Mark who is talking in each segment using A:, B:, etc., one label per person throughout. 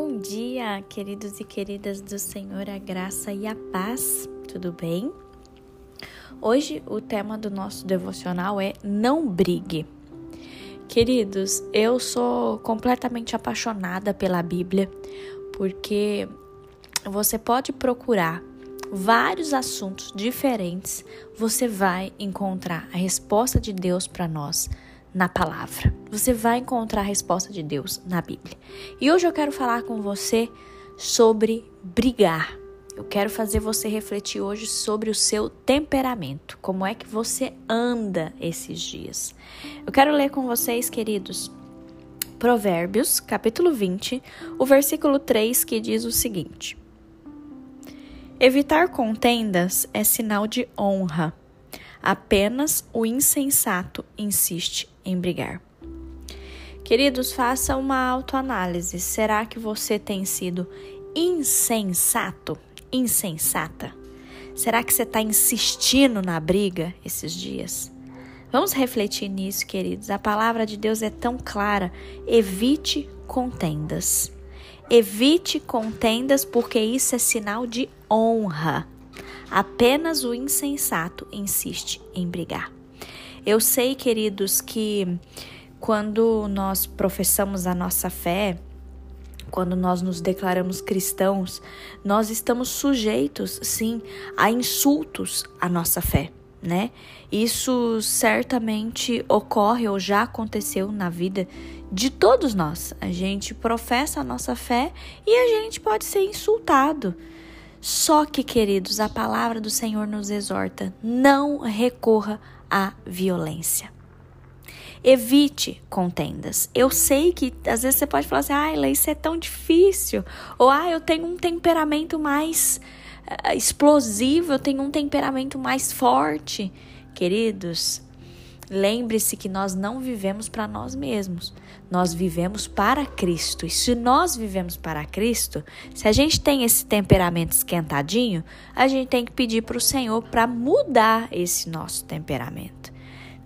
A: Bom dia, queridos e queridas do Senhor, a graça e a paz, tudo bem? Hoje o tema do nosso devocional é Não Brigue. Queridos, eu sou completamente apaixonada pela Bíblia, porque você pode procurar vários assuntos diferentes, você vai encontrar a resposta de Deus para nós na palavra. Você vai encontrar a resposta de Deus na Bíblia. E hoje eu quero falar com você sobre brigar. Eu quero fazer você refletir hoje sobre o seu temperamento, como é que você anda esses dias. Eu quero ler com vocês, queridos, Provérbios, capítulo 20, o versículo 3, que diz o seguinte: Evitar contendas é sinal de honra. Apenas o insensato insiste em brigar. Queridos, faça uma autoanálise. Será que você tem sido insensato? Insensata? Será que você está insistindo na briga esses dias? Vamos refletir nisso, queridos. A palavra de Deus é tão clara. Evite contendas. Evite contendas, porque isso é sinal de honra. Apenas o insensato insiste em brigar. Eu sei, queridos, que quando nós professamos a nossa fé, quando nós nos declaramos cristãos, nós estamos sujeitos, sim, a insultos à nossa fé, né? Isso certamente ocorre ou já aconteceu na vida de todos nós. A gente professa a nossa fé e a gente pode ser insultado. Só que, queridos, a palavra do Senhor nos exorta: não recorra à violência. Evite contendas. Eu sei que às vezes você pode falar assim, ah, isso é tão difícil. Ou, ah, eu tenho um temperamento mais uh, explosivo, eu tenho um temperamento mais forte. Queridos, Lembre-se que nós não vivemos para nós mesmos, nós vivemos para Cristo. E se nós vivemos para Cristo, se a gente tem esse temperamento esquentadinho, a gente tem que pedir para o Senhor para mudar esse nosso temperamento.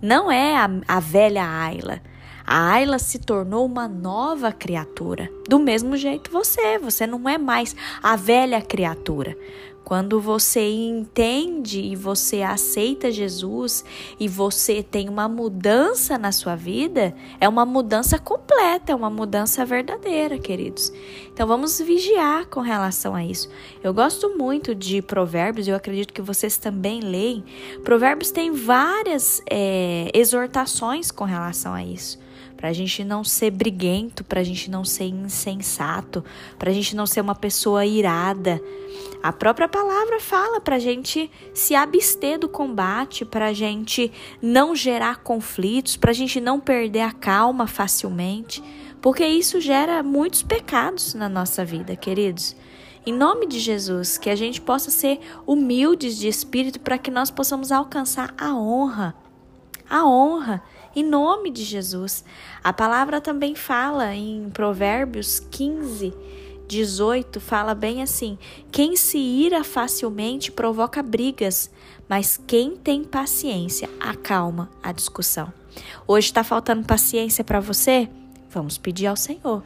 A: Não é a, a velha Ayla. A Ayla se tornou uma nova criatura. Do mesmo jeito você, você não é mais a velha criatura. Quando você entende e você aceita Jesus e você tem uma mudança na sua vida, é uma mudança completa, é uma mudança verdadeira, queridos. Então vamos vigiar com relação a isso. Eu gosto muito de Provérbios, eu acredito que vocês também leem. Provérbios tem várias é, exortações com relação a isso para a gente não ser briguento, para a gente não ser insensato, para a gente não ser uma pessoa irada. A própria palavra fala para a gente se abster do combate, para a gente não gerar conflitos, para a gente não perder a calma facilmente, porque isso gera muitos pecados na nossa vida, queridos. Em nome de Jesus, que a gente possa ser humildes de espírito para que nós possamos alcançar a honra. A honra em nome de Jesus. A palavra também fala em Provérbios 15, 18, fala bem assim: quem se ira facilmente provoca brigas, mas quem tem paciência acalma a discussão. Hoje está faltando paciência para você? Vamos pedir ao Senhor.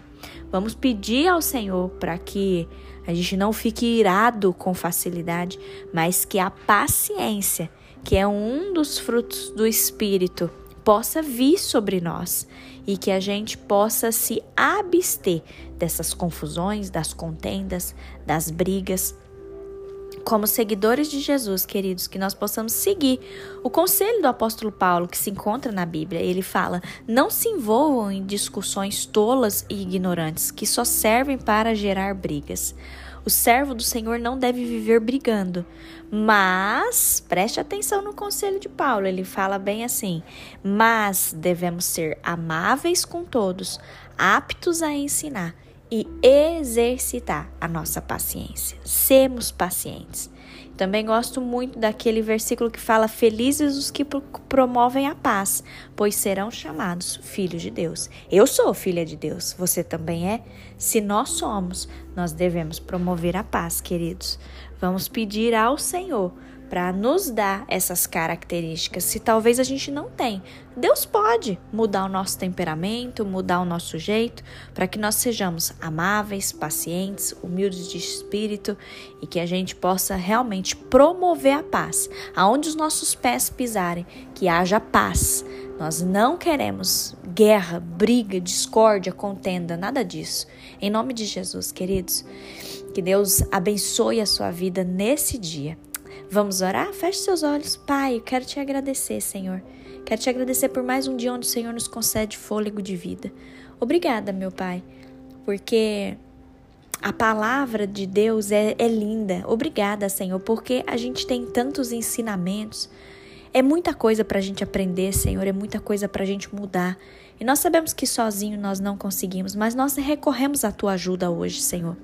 A: Vamos pedir ao Senhor para que a gente não fique irado com facilidade, mas que a paciência, que é um dos frutos do Espírito, possa vir sobre nós e que a gente possa se abster dessas confusões, das contendas, das brigas. Como seguidores de Jesus, queridos, que nós possamos seguir o conselho do apóstolo Paulo que se encontra na Bíblia. Ele fala: não se envolvam em discussões tolas e ignorantes que só servem para gerar brigas. O servo do Senhor não deve viver brigando. Mas, preste atenção no conselho de Paulo, ele fala bem assim: mas devemos ser amáveis com todos, aptos a ensinar e exercitar a nossa paciência. Semos pacientes. Também gosto muito daquele versículo que fala: Felizes os que promovem a paz, pois serão chamados filhos de Deus. Eu sou filha de Deus, você também é? Se nós somos, nós devemos promover a paz, queridos. Vamos pedir ao Senhor para nos dar essas características, se talvez a gente não tem. Deus pode mudar o nosso temperamento, mudar o nosso jeito, para que nós sejamos amáveis, pacientes, humildes de espírito e que a gente possa realmente promover a paz. Aonde os nossos pés pisarem, que haja paz. Nós não queremos guerra, briga, discórdia, contenda, nada disso. Em nome de Jesus, queridos, que Deus abençoe a sua vida nesse dia. Vamos orar? Feche seus olhos. Pai, quero te agradecer, Senhor. Quero te agradecer por mais um dia onde o Senhor nos concede fôlego de vida. Obrigada, meu Pai, porque a palavra de Deus é, é linda. Obrigada, Senhor, porque a gente tem tantos ensinamentos. É muita coisa para a gente aprender, Senhor, é muita coisa para a gente mudar. E nós sabemos que sozinho nós não conseguimos, mas nós recorremos à tua ajuda hoje, Senhor.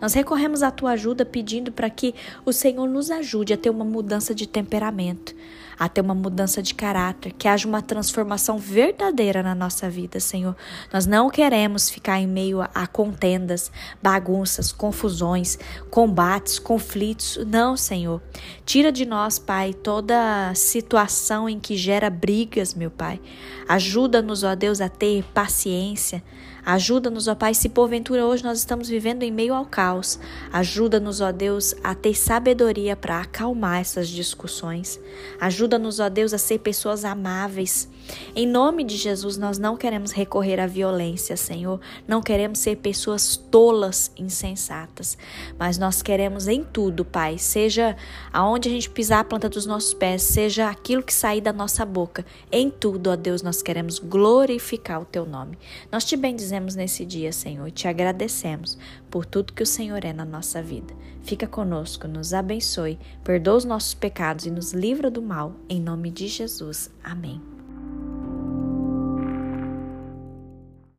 A: Nós recorremos à tua ajuda pedindo para que o Senhor nos ajude a ter uma mudança de temperamento, a ter uma mudança de caráter, que haja uma transformação verdadeira na nossa vida, Senhor. Nós não queremos ficar em meio a contendas, bagunças, confusões, combates, conflitos. Não, Senhor. Tira de nós, Pai, toda situação em que gera brigas, meu Pai. Ajuda-nos, ó Deus, a ter paciência. Ajuda-nos, ó Pai, se porventura hoje nós estamos vivendo em meio ao caos. Ajuda-nos, ó Deus, a ter sabedoria para acalmar essas discussões. Ajuda-nos, ó Deus, a ser pessoas amáveis. Em nome de Jesus, nós não queremos recorrer à violência, Senhor. Não queremos ser pessoas tolas, insensatas. Mas nós queremos em tudo, Pai, seja aonde a gente pisar a planta dos nossos pés, seja aquilo que sair da nossa boca. Em tudo, ó Deus, nós queremos glorificar o Teu nome. Nós te bendizemos nesse dia, Senhor, te agradecemos por tudo que o Senhor é na nossa vida. Fica conosco, nos abençoe, perdoa os nossos pecados e nos livra do mal. Em nome de Jesus. Amém.